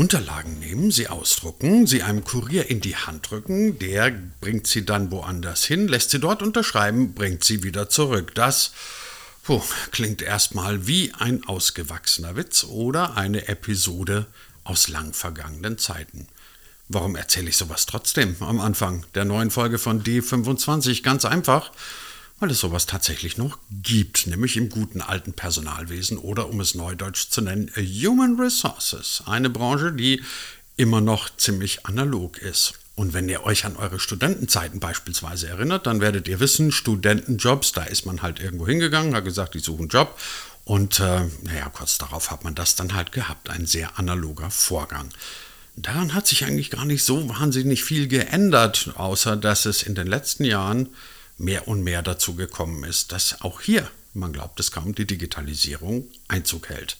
Unterlagen nehmen, sie ausdrucken, sie einem Kurier in die Hand drücken, der bringt sie dann woanders hin, lässt sie dort unterschreiben, bringt sie wieder zurück. Das puh, klingt erstmal wie ein ausgewachsener Witz oder eine Episode aus lang vergangenen Zeiten. Warum erzähle ich sowas trotzdem am Anfang der neuen Folge von D25? Ganz einfach, weil es sowas tatsächlich noch gibt, nämlich im guten alten Personalwesen oder um es neudeutsch zu nennen, Human Resources, eine Branche, die immer noch ziemlich analog ist. Und wenn ihr euch an eure Studentenzeiten beispielsweise erinnert, dann werdet ihr wissen, Studentenjobs, da ist man halt irgendwo hingegangen, hat gesagt, ich suche einen Job. Und äh, naja, kurz darauf hat man das dann halt gehabt, ein sehr analoger Vorgang. Daran hat sich eigentlich gar nicht so wahnsinnig viel geändert, außer dass es in den letzten Jahren mehr und mehr dazu gekommen ist, dass auch hier, man glaubt es kaum, die Digitalisierung Einzug hält.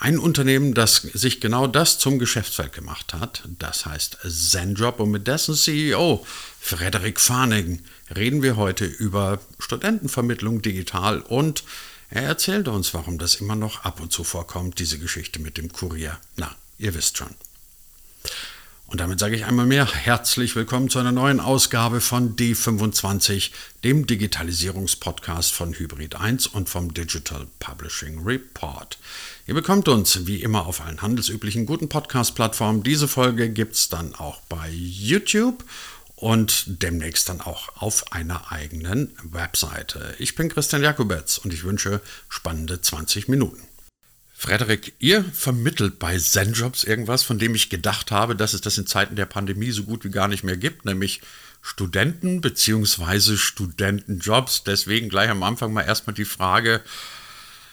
Ein Unternehmen, das sich genau das zum Geschäftsfeld gemacht hat, das heißt ZenJob und mit dessen CEO Frederik Farnigen reden wir heute über Studentenvermittlung digital und er erzählt uns, warum das immer noch ab und zu vorkommt, diese Geschichte mit dem Kurier. Na, ihr wisst schon. Und damit sage ich einmal mehr herzlich willkommen zu einer neuen Ausgabe von D25, dem Digitalisierungspodcast von Hybrid 1 und vom Digital Publishing Report. Ihr bekommt uns wie immer auf allen handelsüblichen guten Podcast-Plattformen. Diese Folge gibt es dann auch bei YouTube und demnächst dann auch auf einer eigenen Webseite. Ich bin Christian Jakubetz und ich wünsche spannende 20 Minuten. Frederik, ihr vermittelt bei ZenJobs irgendwas, von dem ich gedacht habe, dass es das in Zeiten der Pandemie so gut wie gar nicht mehr gibt, nämlich Studenten bzw. Studentenjobs. Deswegen gleich am Anfang mal erstmal die Frage,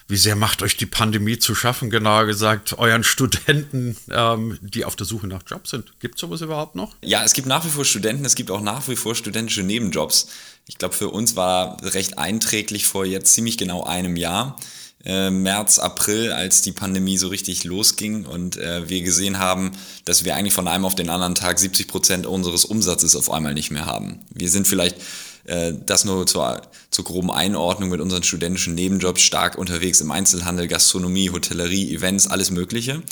wie sehr macht euch die Pandemie zu schaffen, genauer gesagt, euren Studenten, ähm, die auf der Suche nach Jobs sind? Gibt es sowas überhaupt noch? Ja, es gibt nach wie vor Studenten, es gibt auch nach wie vor studentische Nebenjobs. Ich glaube, für uns war recht einträglich vor jetzt ziemlich genau einem Jahr äh, März, April, als die Pandemie so richtig losging und äh, wir gesehen haben, dass wir eigentlich von einem auf den anderen Tag 70 Prozent unseres Umsatzes auf einmal nicht mehr haben. Wir sind vielleicht das nur zur, zur groben Einordnung mit unseren studentischen Nebenjobs stark unterwegs im Einzelhandel, Gastronomie, Hotellerie, Events, alles Mögliche.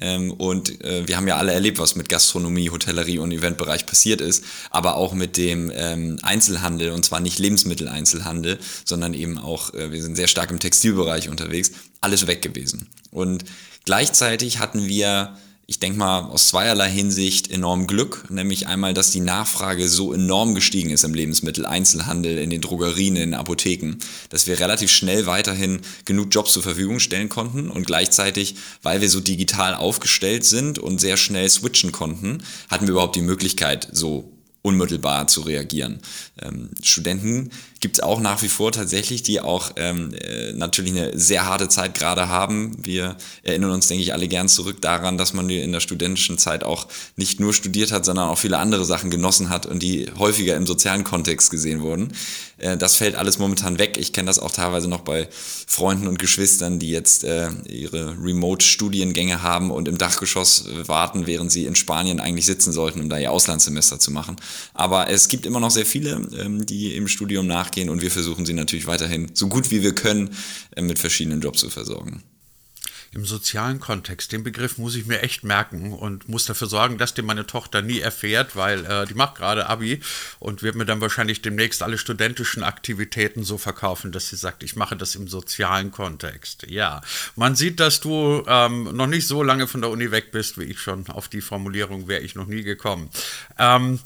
Ähm, und äh, wir haben ja alle erlebt, was mit Gastronomie, Hotellerie und Eventbereich passiert ist, aber auch mit dem ähm, Einzelhandel und zwar nicht Lebensmitteleinzelhandel, sondern eben auch, äh, wir sind sehr stark im Textilbereich unterwegs, alles weg gewesen. Und gleichzeitig hatten wir ich denke mal, aus zweierlei Hinsicht enorm Glück, nämlich einmal, dass die Nachfrage so enorm gestiegen ist im Lebensmitteleinzelhandel, in den Drogerien, in den Apotheken, dass wir relativ schnell weiterhin genug Jobs zur Verfügung stellen konnten und gleichzeitig, weil wir so digital aufgestellt sind und sehr schnell switchen konnten, hatten wir überhaupt die Möglichkeit, so unmittelbar zu reagieren. Ähm, Studenten gibt es auch nach wie vor tatsächlich, die auch ähm, äh, natürlich eine sehr harte Zeit gerade haben. Wir erinnern uns, denke ich, alle gern zurück daran, dass man in der studentischen Zeit auch nicht nur studiert hat, sondern auch viele andere Sachen genossen hat und die häufiger im sozialen Kontext gesehen wurden. Äh, das fällt alles momentan weg. Ich kenne das auch teilweise noch bei Freunden und Geschwistern, die jetzt äh, ihre Remote-Studiengänge haben und im Dachgeschoss warten, während sie in Spanien eigentlich sitzen sollten, um da ihr Auslandssemester zu machen. Aber es gibt immer noch sehr viele, ähm, die im Studium nach nachgehen und wir versuchen sie natürlich weiterhin so gut wie wir können äh, mit verschiedenen Jobs zu versorgen im sozialen Kontext. Den Begriff muss ich mir echt merken und muss dafür sorgen, dass den meine Tochter nie erfährt, weil äh, die macht gerade Abi und wird mir dann wahrscheinlich demnächst alle studentischen Aktivitäten so verkaufen, dass sie sagt, ich mache das im sozialen Kontext. Ja, man sieht, dass du ähm, noch nicht so lange von der Uni weg bist, wie ich schon. Auf die Formulierung wäre ich noch nie gekommen. Ähm,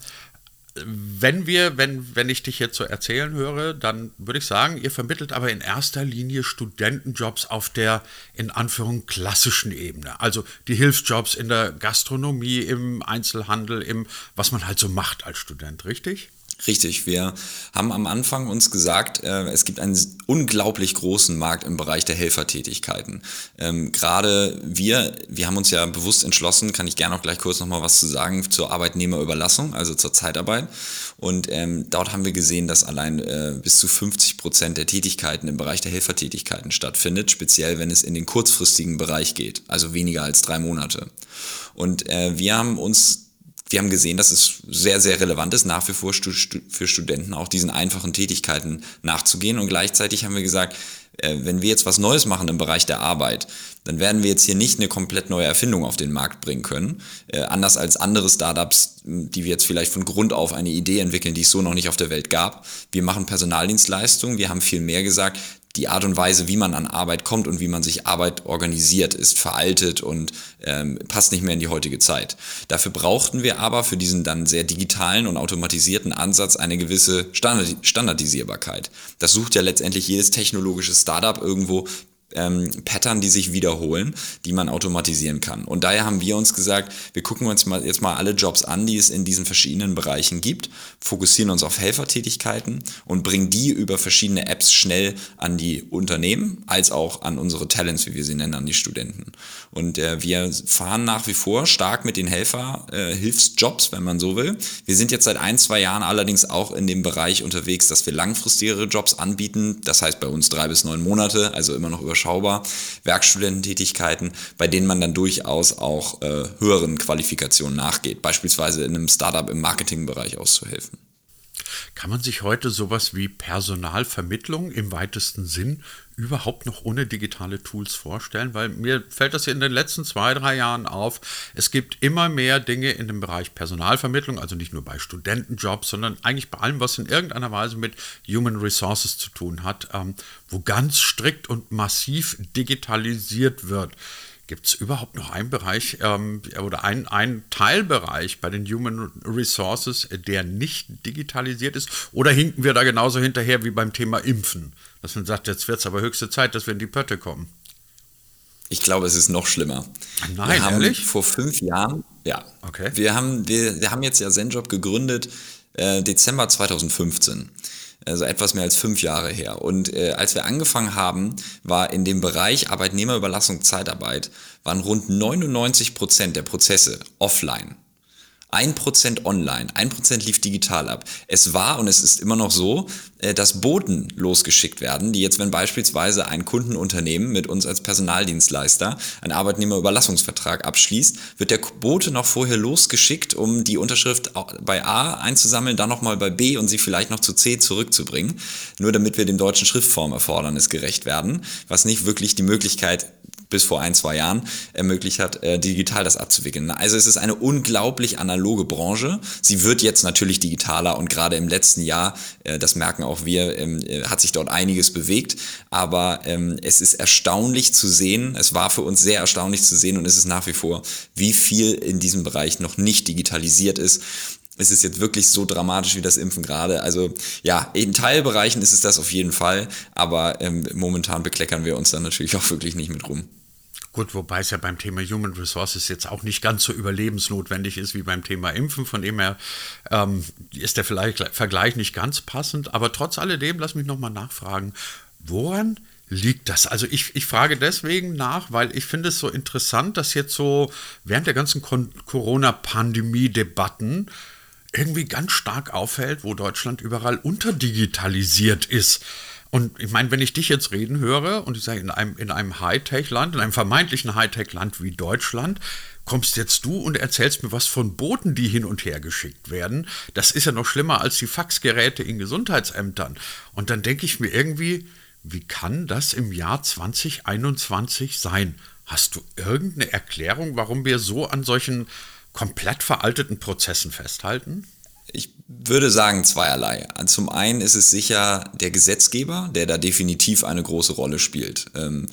wenn wir, wenn, wenn ich dich jetzt so erzählen höre, dann würde ich sagen, ihr vermittelt aber in erster Linie Studentenjobs auf der in Anführung klassischen Ebene. Also die Hilfsjobs in der Gastronomie, im Einzelhandel, im, was man halt so macht als Student, richtig? Richtig, wir haben am Anfang uns gesagt, äh, es gibt einen unglaublich großen Markt im Bereich der Helfertätigkeiten. Ähm, Gerade wir, wir haben uns ja bewusst entschlossen, kann ich gerne auch gleich kurz nochmal was zu sagen, zur Arbeitnehmerüberlassung, also zur Zeitarbeit. Und ähm, dort haben wir gesehen, dass allein äh, bis zu 50 Prozent der Tätigkeiten im Bereich der Helfertätigkeiten stattfindet, speziell wenn es in den kurzfristigen Bereich geht, also weniger als drei Monate. Und äh, wir haben uns wir haben gesehen, dass es sehr, sehr relevant ist, nach wie vor für Studenten auch diesen einfachen Tätigkeiten nachzugehen. Und gleichzeitig haben wir gesagt, äh, wenn wir jetzt was Neues machen im Bereich der Arbeit, dann werden wir jetzt hier nicht eine komplett neue Erfindung auf den Markt bringen können. Äh, anders als andere Startups, die wir jetzt vielleicht von Grund auf eine Idee entwickeln, die es so noch nicht auf der Welt gab. Wir machen Personaldienstleistungen. Wir haben viel mehr gesagt, die Art und Weise, wie man an Arbeit kommt und wie man sich Arbeit organisiert, ist veraltet und ähm, passt nicht mehr in die heutige Zeit. Dafür brauchten wir aber für diesen dann sehr digitalen und automatisierten Ansatz eine gewisse Standard Standardisierbarkeit. Das sucht ja letztendlich jedes technologische Startup irgendwo ähm, Pattern, die sich wiederholen, die man automatisieren kann. Und daher haben wir uns gesagt, wir gucken uns mal, jetzt mal alle Jobs an, die es in diesen verschiedenen Bereichen gibt, fokussieren uns auf Helfertätigkeiten und bringen die über verschiedene Apps schnell an die Unternehmen, als auch an unsere Talents, wie wir sie nennen, an die Studenten. Und äh, wir fahren nach wie vor stark mit den Helfer-Hilfsjobs, äh, wenn man so will. Wir sind jetzt seit ein, zwei Jahren allerdings auch in dem Bereich unterwegs, dass wir langfristigere Jobs anbieten. Das heißt bei uns drei bis neun Monate, also immer noch über überschaubar. Werkstudententätigkeiten, bei denen man dann durchaus auch äh, höheren Qualifikationen nachgeht, beispielsweise in einem Startup im Marketingbereich auszuhelfen. Kann man sich heute sowas wie Personalvermittlung im weitesten Sinn überhaupt noch ohne digitale Tools vorstellen? Weil mir fällt das in den letzten zwei, drei Jahren auf. Es gibt immer mehr Dinge in dem Bereich Personalvermittlung, also nicht nur bei Studentenjobs, sondern eigentlich bei allem, was in irgendeiner Weise mit Human Resources zu tun hat, ähm, wo ganz strikt und massiv digitalisiert wird. Gibt es überhaupt noch einen Bereich ähm, oder einen, einen Teilbereich bei den Human Resources, der nicht digitalisiert ist? Oder hinken wir da genauso hinterher wie beim Thema Impfen? Dass man sagt, jetzt wird es aber höchste Zeit, dass wir in die Pötte kommen. Ich glaube, es ist noch schlimmer. Nein, wir haben ehrlich? Vor fünf Jahren, ja. Okay. Wir haben, wir, wir haben jetzt ja ZenJob gegründet, äh, Dezember 2015 also etwas mehr als fünf Jahre her. Und äh, als wir angefangen haben, war in dem Bereich Arbeitnehmerüberlassung Zeitarbeit, waren rund 99 Prozent der Prozesse offline. 1% online, 1% lief digital ab. Es war und es ist immer noch so, äh, dass Boten losgeschickt werden, die jetzt, wenn beispielsweise ein Kundenunternehmen mit uns als Personaldienstleister einen Arbeitnehmerüberlassungsvertrag abschließt, wird der Bote noch vorher losgeschickt, um die Unterschrift bei A einzusammeln, dann nochmal bei B und sie vielleicht noch zu C zurückzubringen, nur damit wir dem deutschen Schriftformerfordernis gerecht werden, was nicht wirklich die Möglichkeit bis vor ein, zwei Jahren ermöglicht hat, äh, digital das abzuwickeln. Also es ist eine unglaublich analoge Branche. Sie wird jetzt natürlich digitaler und gerade im letzten Jahr, äh, das merken auch wir, ähm, äh, hat sich dort einiges bewegt. Aber ähm, es ist erstaunlich zu sehen, es war für uns sehr erstaunlich zu sehen und es ist nach wie vor, wie viel in diesem Bereich noch nicht digitalisiert ist ist es jetzt wirklich so dramatisch wie das Impfen gerade. Also ja, in Teilbereichen ist es das auf jeden Fall, aber ähm, momentan bekleckern wir uns dann natürlich auch wirklich nicht mit rum. Gut, wobei es ja beim Thema Human Resources jetzt auch nicht ganz so überlebensnotwendig ist wie beim Thema Impfen. Von dem her ähm, ist der vielleicht Vergleich nicht ganz passend. Aber trotz alledem, lass mich nochmal nachfragen, woran liegt das? Also ich, ich frage deswegen nach, weil ich finde es so interessant, dass jetzt so während der ganzen Corona-Pandemie-Debatten irgendwie ganz stark auffällt, wo Deutschland überall unterdigitalisiert ist. Und ich meine, wenn ich dich jetzt reden höre und ich sage, in einem, in einem Hightech-Land, in einem vermeintlichen Hightech-Land wie Deutschland, kommst jetzt du und erzählst mir was von Boten, die hin und her geschickt werden. Das ist ja noch schlimmer als die Faxgeräte in Gesundheitsämtern. Und dann denke ich mir irgendwie, wie kann das im Jahr 2021 sein? Hast du irgendeine Erklärung, warum wir so an solchen komplett veralteten Prozessen festhalten? Würde sagen zweierlei. Zum einen ist es sicher der Gesetzgeber, der da definitiv eine große Rolle spielt. Ähm,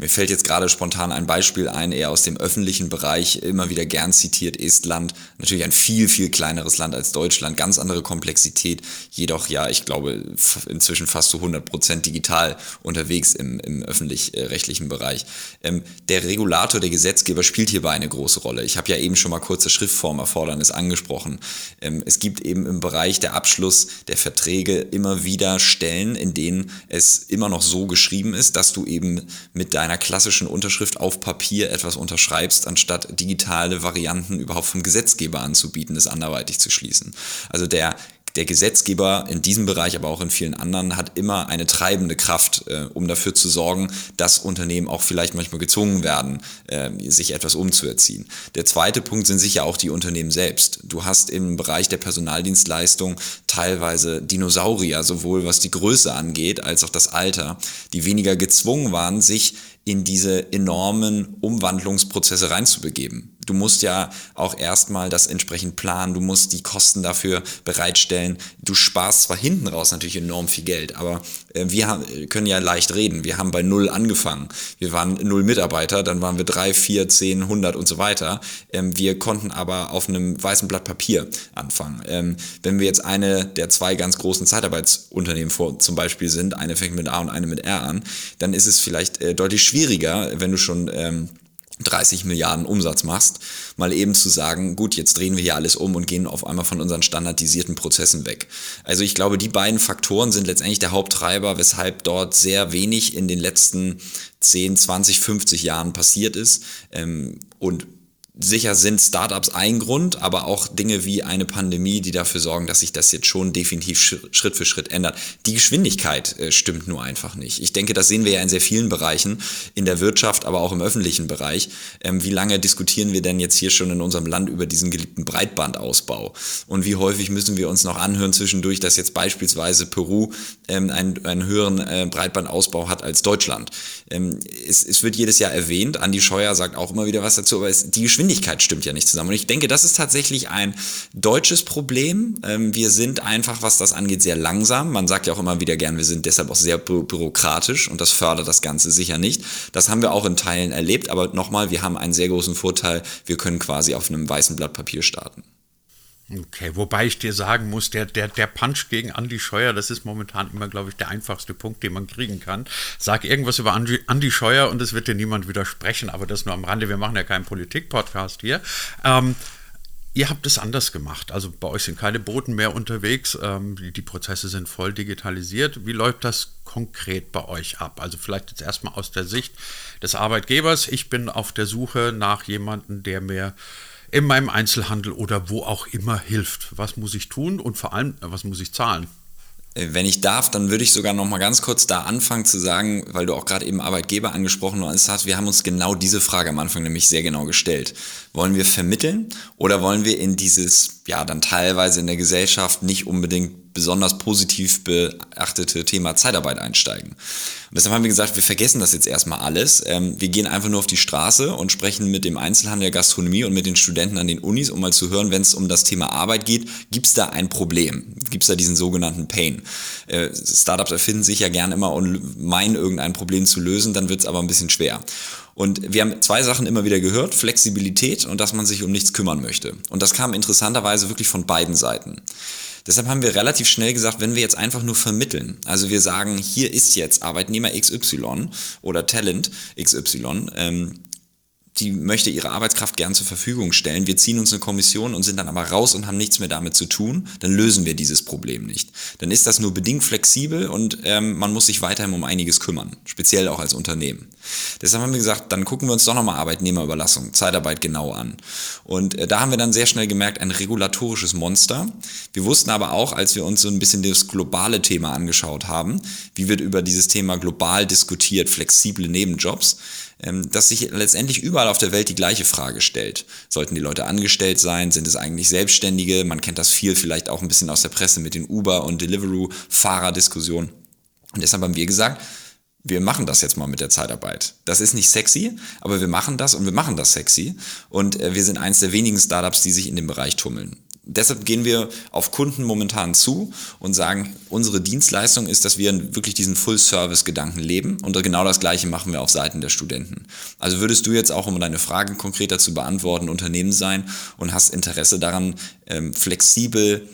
mir fällt jetzt gerade spontan ein Beispiel ein, eher aus dem öffentlichen Bereich, immer wieder gern zitiert, Estland. Natürlich ein viel, viel kleineres Land als Deutschland, ganz andere Komplexität, jedoch ja, ich glaube, inzwischen fast zu 100 Prozent digital unterwegs im, im öffentlich-rechtlichen Bereich. Ähm, der Regulator, der Gesetzgeber spielt hierbei eine große Rolle. Ich habe ja eben schon mal kurze Schriftformerfordernis angesprochen. Ähm, es gibt eben im Bereich der Abschluss der Verträge immer wieder Stellen, in denen es immer noch so geschrieben ist, dass du eben mit deinem einer klassischen Unterschrift auf Papier etwas unterschreibst, anstatt digitale Varianten überhaupt vom Gesetzgeber anzubieten, es anderweitig zu schließen. Also der der Gesetzgeber in diesem Bereich, aber auch in vielen anderen, hat immer eine treibende Kraft, äh, um dafür zu sorgen, dass Unternehmen auch vielleicht manchmal gezwungen werden, äh, sich etwas umzuerziehen. Der zweite Punkt sind sicher auch die Unternehmen selbst. Du hast im Bereich der Personaldienstleistung teilweise Dinosaurier, sowohl was die Größe angeht, als auch das Alter, die weniger gezwungen waren, sich in diese enormen Umwandlungsprozesse reinzubegeben. Du musst ja auch erstmal das entsprechend planen, du musst die Kosten dafür bereitstellen. Du sparst zwar hinten raus natürlich enorm viel Geld, aber äh, wir haben, können ja leicht reden. Wir haben bei null angefangen. Wir waren null Mitarbeiter, dann waren wir drei, vier, zehn, hundert und so weiter. Ähm, wir konnten aber auf einem weißen Blatt Papier anfangen. Ähm, wenn wir jetzt eine der zwei ganz großen Zeitarbeitsunternehmen vor, zum Beispiel sind, eine fängt mit A und eine mit R an, dann ist es vielleicht äh, deutlich schwieriger, wenn du schon ähm, 30 Milliarden Umsatz machst, mal eben zu sagen, gut, jetzt drehen wir hier alles um und gehen auf einmal von unseren standardisierten Prozessen weg. Also ich glaube, die beiden Faktoren sind letztendlich der Haupttreiber, weshalb dort sehr wenig in den letzten 10, 20, 50 Jahren passiert ist. Ähm, und Sicher sind Startups ein Grund, aber auch Dinge wie eine Pandemie, die dafür sorgen, dass sich das jetzt schon definitiv Schritt für Schritt ändert. Die Geschwindigkeit äh, stimmt nur einfach nicht. Ich denke, das sehen wir ja in sehr vielen Bereichen, in der Wirtschaft, aber auch im öffentlichen Bereich. Ähm, wie lange diskutieren wir denn jetzt hier schon in unserem Land über diesen geliebten Breitbandausbau? Und wie häufig müssen wir uns noch anhören zwischendurch, dass jetzt beispielsweise Peru ähm, einen, einen höheren äh, Breitbandausbau hat als Deutschland? Ähm, es, es wird jedes Jahr erwähnt, Andi Scheuer sagt auch immer wieder was dazu, aber es, die Geschwindigkeit Geschwindigkeit stimmt ja nicht zusammen. Und ich denke, das ist tatsächlich ein deutsches Problem. Ähm, wir sind einfach, was das angeht, sehr langsam. Man sagt ja auch immer wieder gern, wir sind deshalb auch sehr bü bürokratisch und das fördert das Ganze sicher nicht. Das haben wir auch in Teilen erlebt, aber nochmal, wir haben einen sehr großen Vorteil. Wir können quasi auf einem weißen Blatt Papier starten. Okay, wobei ich dir sagen muss, der, der, der Punch gegen Andy Scheuer, das ist momentan immer, glaube ich, der einfachste Punkt, den man kriegen kann. Sag irgendwas über Andy, Andy Scheuer und es wird dir niemand widersprechen, aber das nur am Rande. Wir machen ja keinen Politik-Podcast hier. Ähm, Ihr habt es anders gemacht. Also bei euch sind keine Boten mehr unterwegs. Ähm, die, die, Prozesse sind voll digitalisiert. Wie läuft das konkret bei euch ab? Also vielleicht jetzt erstmal aus der Sicht des Arbeitgebers. Ich bin auf der Suche nach jemandem, der mir in meinem Einzelhandel oder wo auch immer hilft. Was muss ich tun und vor allem, was muss ich zahlen? Äh, wenn ich darf, dann würde ich sogar noch mal ganz kurz da anfangen zu sagen, weil du auch gerade eben Arbeitgeber angesprochen hast, wir haben uns genau diese Frage am Anfang nämlich sehr genau gestellt. Wollen wir vermitteln oder wollen wir in dieses, ja, dann teilweise in der Gesellschaft nicht unbedingt besonders positiv beachtete Thema Zeitarbeit einsteigen. Und deshalb haben wir gesagt, wir vergessen das jetzt erstmal alles. Ähm, wir gehen einfach nur auf die Straße und sprechen mit dem Einzelhandel der Gastronomie und mit den Studenten an den Unis, um mal zu hören, wenn es um das Thema Arbeit geht, gibt es da ein Problem? Gibt es da diesen sogenannten Pain? Äh, Startups erfinden sich ja gern immer und meinen irgendein Problem zu lösen, dann wird es aber ein bisschen schwer. Und wir haben zwei Sachen immer wieder gehört, Flexibilität und dass man sich um nichts kümmern möchte. Und das kam interessanterweise wirklich von beiden Seiten. Deshalb haben wir relativ schnell gesagt, wenn wir jetzt einfach nur vermitteln, also wir sagen, hier ist jetzt Arbeitnehmer XY oder Talent XY, ähm, die möchte ihre Arbeitskraft gern zur Verfügung stellen. Wir ziehen uns eine Kommission und sind dann aber raus und haben nichts mehr damit zu tun, dann lösen wir dieses Problem nicht. Dann ist das nur bedingt flexibel und ähm, man muss sich weiterhin um einiges kümmern, speziell auch als Unternehmen. Deshalb haben wir gesagt, dann gucken wir uns doch nochmal Arbeitnehmerüberlassung, Zeitarbeit genau an. Und äh, da haben wir dann sehr schnell gemerkt, ein regulatorisches Monster. Wir wussten aber auch, als wir uns so ein bisschen das globale Thema angeschaut haben, wie wird über dieses Thema global diskutiert, flexible Nebenjobs, dass sich letztendlich überall auf der Welt die gleiche Frage stellt. Sollten die Leute angestellt sein? Sind es eigentlich Selbstständige? Man kennt das viel vielleicht auch ein bisschen aus der Presse mit den Uber- und Deliveroo-Fahrerdiskussionen. Und deshalb haben wir gesagt, wir machen das jetzt mal mit der Zeitarbeit. Das ist nicht sexy, aber wir machen das und wir machen das sexy. Und äh, wir sind eines der wenigen Startups, die sich in dem Bereich tummeln deshalb gehen wir auf Kunden momentan zu und sagen, unsere Dienstleistung ist, dass wir wirklich diesen Full-Service-Gedanken leben und genau das Gleiche machen wir auf Seiten der Studenten. Also würdest du jetzt auch, um deine Fragen konkreter zu beantworten, Unternehmen sein und hast Interesse daran, ähm, flexibel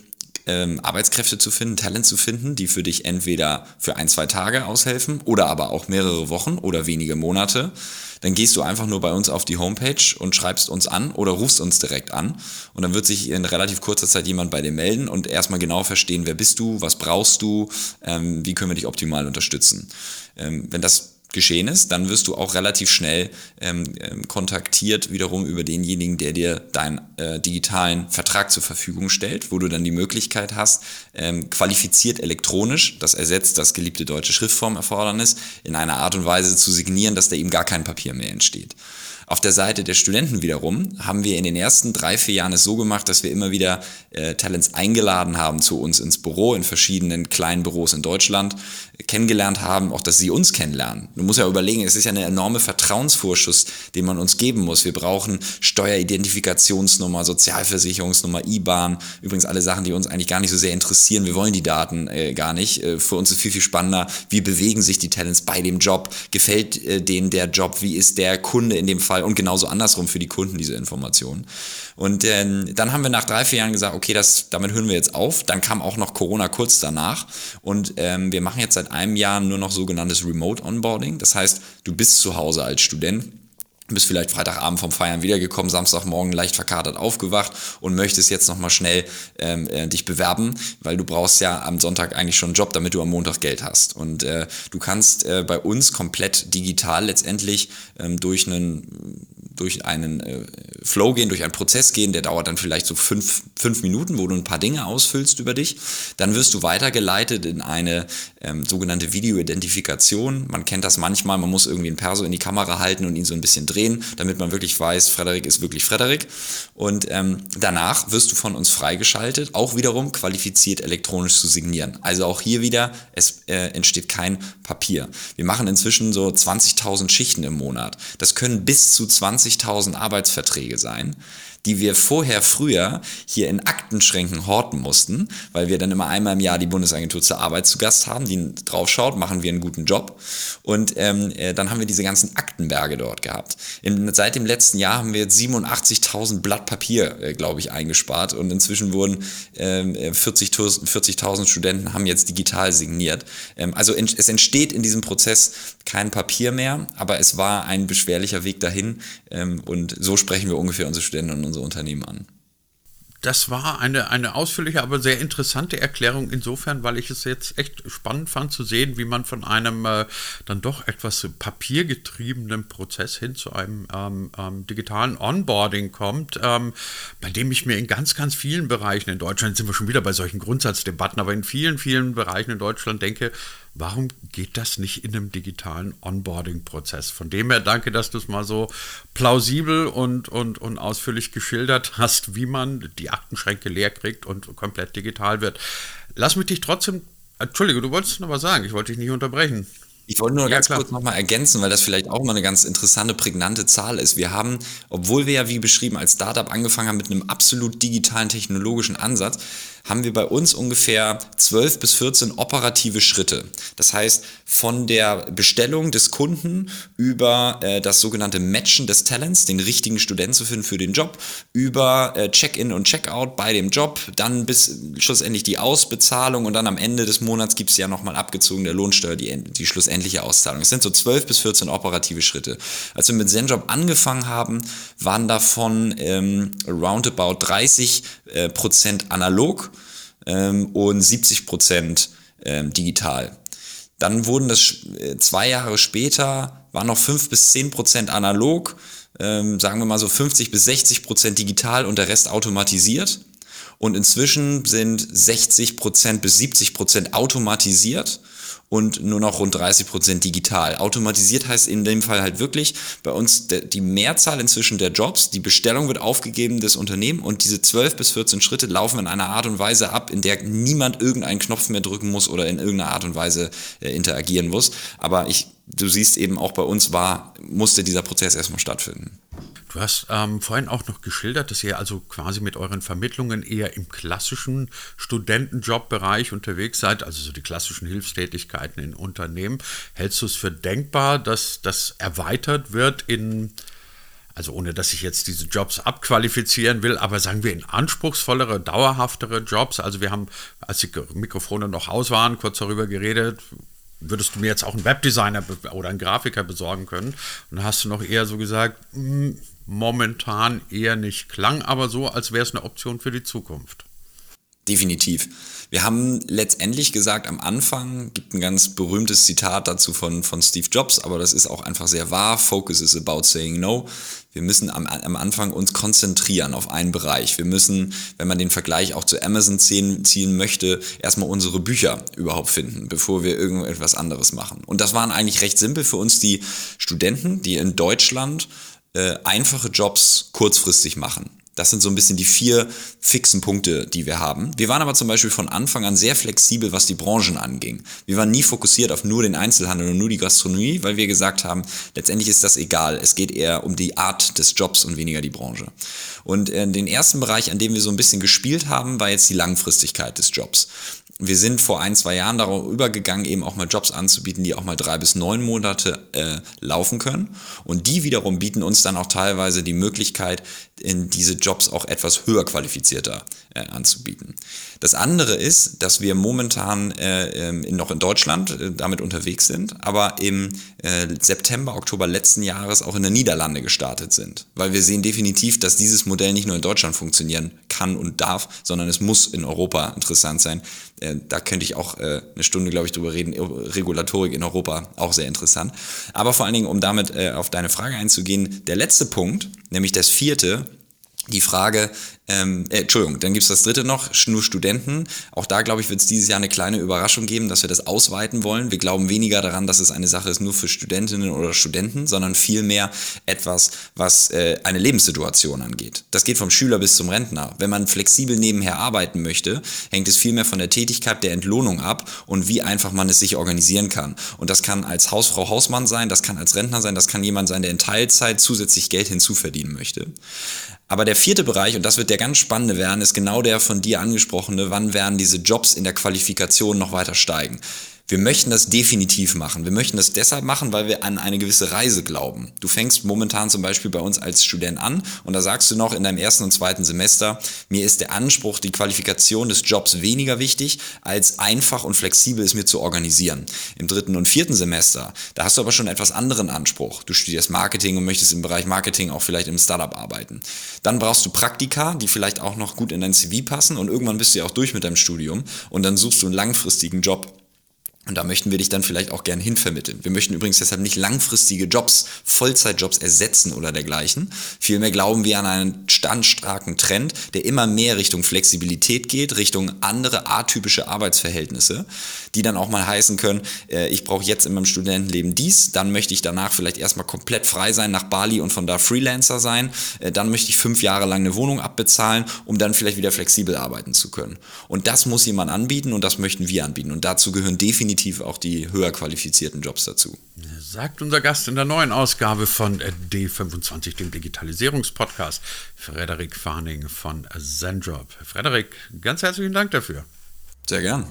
ähm, Arbeitskräfte zu finden, Talent zu finden, die für dich entweder für ein, zwei Tage aushelfen oder aber auch mehrere Wochen oder wenige Monate, dann gehst du einfach nur bei uns auf die Homepage und schreibst uns an oder rufst uns direkt an und dann wird sich in relativ kurzer Zeit jemand bei dir melden und erstmal genau verstehen, wer bist du, was brauchst du, ähm, wie können wir dich optimal unterstützen. Ähm, wenn das geschehen ist, dann wirst du auch relativ schnell ähm, ähm, kontaktiert wiederum über denjenigen, der dir deinen äh, digitalen Vertrag zur Verfügung stellt, wo du dann die Möglichkeit hast, ähm, qualifiziert elektronisch, das ersetzt das geliebte deutsche Schriftformerfordernis, in einer Art und Weise zu signieren, dass da eben gar kein Papier mehr entsteht. Auf der Seite der Studenten wiederum haben wir in den ersten drei, vier Jahren es so gemacht, dass wir immer wieder äh, Talents eingeladen haben zu uns ins Büro, in verschiedenen kleinen Büros in Deutschland, kennengelernt haben, auch dass sie uns kennenlernen. Du musst ja überlegen, es ist ja eine enorme Vertrauensvorschuss, den man uns geben muss. Wir brauchen Steueridentifikationsnummer, Sozialversicherungsnummer, IBAN, übrigens alle Sachen, die uns eigentlich gar nicht so sehr interessieren. Wir wollen die Daten äh, gar nicht. Äh, für uns ist viel, viel spannender, wie bewegen sich die Talents bei dem Job, gefällt äh, denen der Job, wie ist der Kunde in dem Fall und genauso andersrum für die Kunden diese Informationen. Und äh, dann haben wir nach drei, vier Jahren gesagt, okay, das, damit hören wir jetzt auf. Dann kam auch noch Corona kurz danach und ähm, wir machen jetzt seit einem Jahr nur noch sogenanntes Remote Onboarding. Das heißt, du bist zu Hause als Student bist vielleicht Freitagabend vom Feiern wiedergekommen, Samstagmorgen leicht verkatert aufgewacht und möchtest jetzt nochmal schnell ähm, äh, dich bewerben, weil du brauchst ja am Sonntag eigentlich schon einen Job, damit du am Montag Geld hast. Und äh, du kannst äh, bei uns komplett digital letztendlich ähm, durch einen durch einen äh, Flow gehen, durch einen Prozess gehen, der dauert dann vielleicht so fünf, fünf Minuten, wo du ein paar Dinge ausfüllst über dich. Dann wirst du weitergeleitet in eine ähm, sogenannte Videoidentifikation. Man kennt das manchmal, man muss irgendwie einen Perso in die Kamera halten und ihn so ein bisschen drehen, damit man wirklich weiß, Frederik ist wirklich Frederik. Und ähm, danach wirst du von uns freigeschaltet, auch wiederum qualifiziert elektronisch zu signieren. Also auch hier wieder, es äh, entsteht kein Papier. Wir machen inzwischen so 20.000 Schichten im Monat. Das können bis zu 20.000 Arbeitsverträge sein die wir vorher früher hier in Aktenschränken horten mussten, weil wir dann immer einmal im Jahr die Bundesagentur zur Arbeit zu Gast haben, die draufschaut, machen wir einen guten Job. Und ähm, äh, dann haben wir diese ganzen Aktenberge dort gehabt. In, seit dem letzten Jahr haben wir jetzt 87.000 Blatt Papier, äh, glaube ich, eingespart und inzwischen wurden ähm, 40.000 äh, 40 Studenten haben jetzt digital signiert. Ähm, also in, es entsteht in diesem Prozess kein Papier mehr, aber es war ein beschwerlicher Weg dahin ähm, und so sprechen wir ungefähr unsere Studenten und unsere Unternehmen an. Das war eine, eine ausführliche, aber sehr interessante Erklärung insofern, weil ich es jetzt echt spannend fand zu sehen, wie man von einem äh, dann doch etwas papiergetriebenen Prozess hin zu einem ähm, ähm, digitalen Onboarding kommt, ähm, bei dem ich mir in ganz, ganz vielen Bereichen in Deutschland, sind wir schon wieder bei solchen Grundsatzdebatten, aber in vielen, vielen Bereichen in Deutschland denke, Warum geht das nicht in einem digitalen Onboarding-Prozess? Von dem her danke, dass du es mal so plausibel und, und, und ausführlich geschildert hast, wie man die Aktenschränke leer kriegt und komplett digital wird. Lass mich dich trotzdem, Entschuldige, du wolltest noch was sagen, ich wollte dich nicht unterbrechen. Ich wollte nur ja, ganz klar. kurz nochmal ergänzen, weil das vielleicht auch mal eine ganz interessante, prägnante Zahl ist. Wir haben, obwohl wir ja wie beschrieben als Startup angefangen haben mit einem absolut digitalen technologischen Ansatz, haben wir bei uns ungefähr 12 bis 14 operative Schritte. Das heißt, von der Bestellung des Kunden über äh, das sogenannte Matchen des Talents, den richtigen Studenten zu finden für den Job, über äh, Check-in und Check-out bei dem Job, dann bis schlussendlich die Ausbezahlung und dann am Ende des Monats gibt es ja nochmal abgezogen der Lohnsteuer, die, die schlussendliche Auszahlung. Es sind so 12 bis 14 operative Schritte. Als wir mit ZenJob angefangen haben, waren davon ähm, roundabout 30 äh, Prozent analog ähm, und 70 Prozent ähm, digital. Dann wurden das äh, zwei Jahre später, waren noch 5 bis 10 Prozent analog, ähm, sagen wir mal so 50 bis 60 Prozent digital und der Rest automatisiert. Und inzwischen sind 60 Prozent bis 70 Prozent automatisiert und nur noch rund 30 Prozent digital. Automatisiert heißt in dem Fall halt wirklich bei uns die Mehrzahl inzwischen der Jobs, die Bestellung wird aufgegeben des Unternehmens und diese 12 bis 14 Schritte laufen in einer Art und Weise ab, in der niemand irgendeinen Knopf mehr drücken muss oder in irgendeiner Art und Weise äh, interagieren muss. Aber ich, du siehst eben auch bei uns war, musste dieser Prozess erstmal stattfinden. Du hast ähm, vorhin auch noch geschildert, dass ihr also quasi mit euren Vermittlungen eher im klassischen Studentenjobbereich unterwegs seid, also so die klassischen Hilfstätigkeiten in Unternehmen. Hältst du es für denkbar, dass das erweitert wird in, also ohne dass ich jetzt diese Jobs abqualifizieren will, aber sagen wir in anspruchsvollere, dauerhaftere Jobs? Also wir haben, als die Mikrofone noch aus waren, kurz darüber geredet, würdest du mir jetzt auch einen Webdesigner oder einen Grafiker besorgen können? Und dann hast du noch eher so gesagt, hm, momentan eher nicht. Klang aber so, als wäre es eine Option für die Zukunft. Definitiv. Wir haben letztendlich gesagt, am Anfang gibt ein ganz berühmtes Zitat dazu von, von Steve Jobs, aber das ist auch einfach sehr wahr. Focus is about saying no. Wir müssen am, am Anfang uns konzentrieren auf einen Bereich. Wir müssen, wenn man den Vergleich auch zu Amazon ziehen, ziehen möchte, erstmal unsere Bücher überhaupt finden, bevor wir irgendetwas anderes machen. Und das waren eigentlich recht simpel für uns die Studenten, die in Deutschland äh, einfache Jobs kurzfristig machen. Das sind so ein bisschen die vier fixen Punkte, die wir haben. Wir waren aber zum Beispiel von Anfang an sehr flexibel, was die Branchen anging. Wir waren nie fokussiert auf nur den Einzelhandel und nur die Gastronomie, weil wir gesagt haben, letztendlich ist das egal. Es geht eher um die Art des Jobs und weniger die Branche. Und äh, den ersten Bereich, an dem wir so ein bisschen gespielt haben, war jetzt die Langfristigkeit des Jobs wir sind vor ein, zwei Jahren darauf übergegangen, eben auch mal Jobs anzubieten, die auch mal drei bis neun Monate äh, laufen können. Und die wiederum bieten uns dann auch teilweise die Möglichkeit, in diese Jobs auch etwas höher qualifizierter äh, anzubieten. Das andere ist, dass wir momentan äh, ähm, noch in Deutschland äh, damit unterwegs sind, aber im äh, September, Oktober letzten Jahres auch in der Niederlande gestartet sind. Weil wir sehen definitiv, dass dieses Modell nicht nur in Deutschland funktionieren kann und darf, sondern es muss in Europa interessant sein. Äh, da könnte ich auch äh, eine Stunde, glaube ich, drüber reden. Regulatorik in Europa auch sehr interessant. Aber vor allen Dingen, um damit auf deine Frage einzugehen, der letzte Punkt, nämlich das vierte, die Frage, ähm, äh, Entschuldigung, dann gibt's das dritte noch, nur Studenten. Auch da, glaube ich, wird es dieses Jahr eine kleine Überraschung geben, dass wir das ausweiten wollen. Wir glauben weniger daran, dass es eine Sache ist nur für Studentinnen oder Studenten, sondern vielmehr etwas, was äh, eine Lebenssituation angeht. Das geht vom Schüler bis zum Rentner. Wenn man flexibel nebenher arbeiten möchte, hängt es vielmehr von der Tätigkeit der Entlohnung ab und wie einfach man es sich organisieren kann. Und das kann als Hausfrau, Hausmann sein, das kann als Rentner sein, das kann jemand sein, der in Teilzeit zusätzlich Geld hinzuverdienen möchte. Aber der vierte Bereich, und das wird der ganz spannende werden, ist genau der von dir angesprochene, wann werden diese Jobs in der Qualifikation noch weiter steigen. Wir möchten das definitiv machen. Wir möchten das deshalb machen, weil wir an eine gewisse Reise glauben. Du fängst momentan zum Beispiel bei uns als Student an und da sagst du noch in deinem ersten und zweiten Semester, mir ist der Anspruch, die Qualifikation des Jobs weniger wichtig, als einfach und flexibel es mir zu organisieren. Im dritten und vierten Semester, da hast du aber schon etwas anderen Anspruch. Du studierst Marketing und möchtest im Bereich Marketing auch vielleicht im Startup arbeiten. Dann brauchst du Praktika, die vielleicht auch noch gut in dein CV passen und irgendwann bist du ja auch durch mit deinem Studium und dann suchst du einen langfristigen Job. Und da möchten wir dich dann vielleicht auch gern hinvermitteln. Wir möchten übrigens deshalb nicht langfristige Jobs, Vollzeitjobs ersetzen oder dergleichen. Vielmehr glauben wir an einen standstarken Trend, der immer mehr Richtung Flexibilität geht, Richtung andere atypische Arbeitsverhältnisse, die dann auch mal heißen können, äh, ich brauche jetzt in meinem Studentenleben dies, dann möchte ich danach vielleicht erstmal komplett frei sein nach Bali und von da Freelancer sein, äh, dann möchte ich fünf Jahre lang eine Wohnung abbezahlen, um dann vielleicht wieder flexibel arbeiten zu können. Und das muss jemand anbieten und das möchten wir anbieten. Und dazu gehören definitiv definitiv auch die höher qualifizierten Jobs dazu. Sagt unser Gast in der neuen Ausgabe von D25, dem Digitalisierungspodcast, Frederik Farning von Zendrop. Frederik, ganz herzlichen Dank dafür. Sehr gern.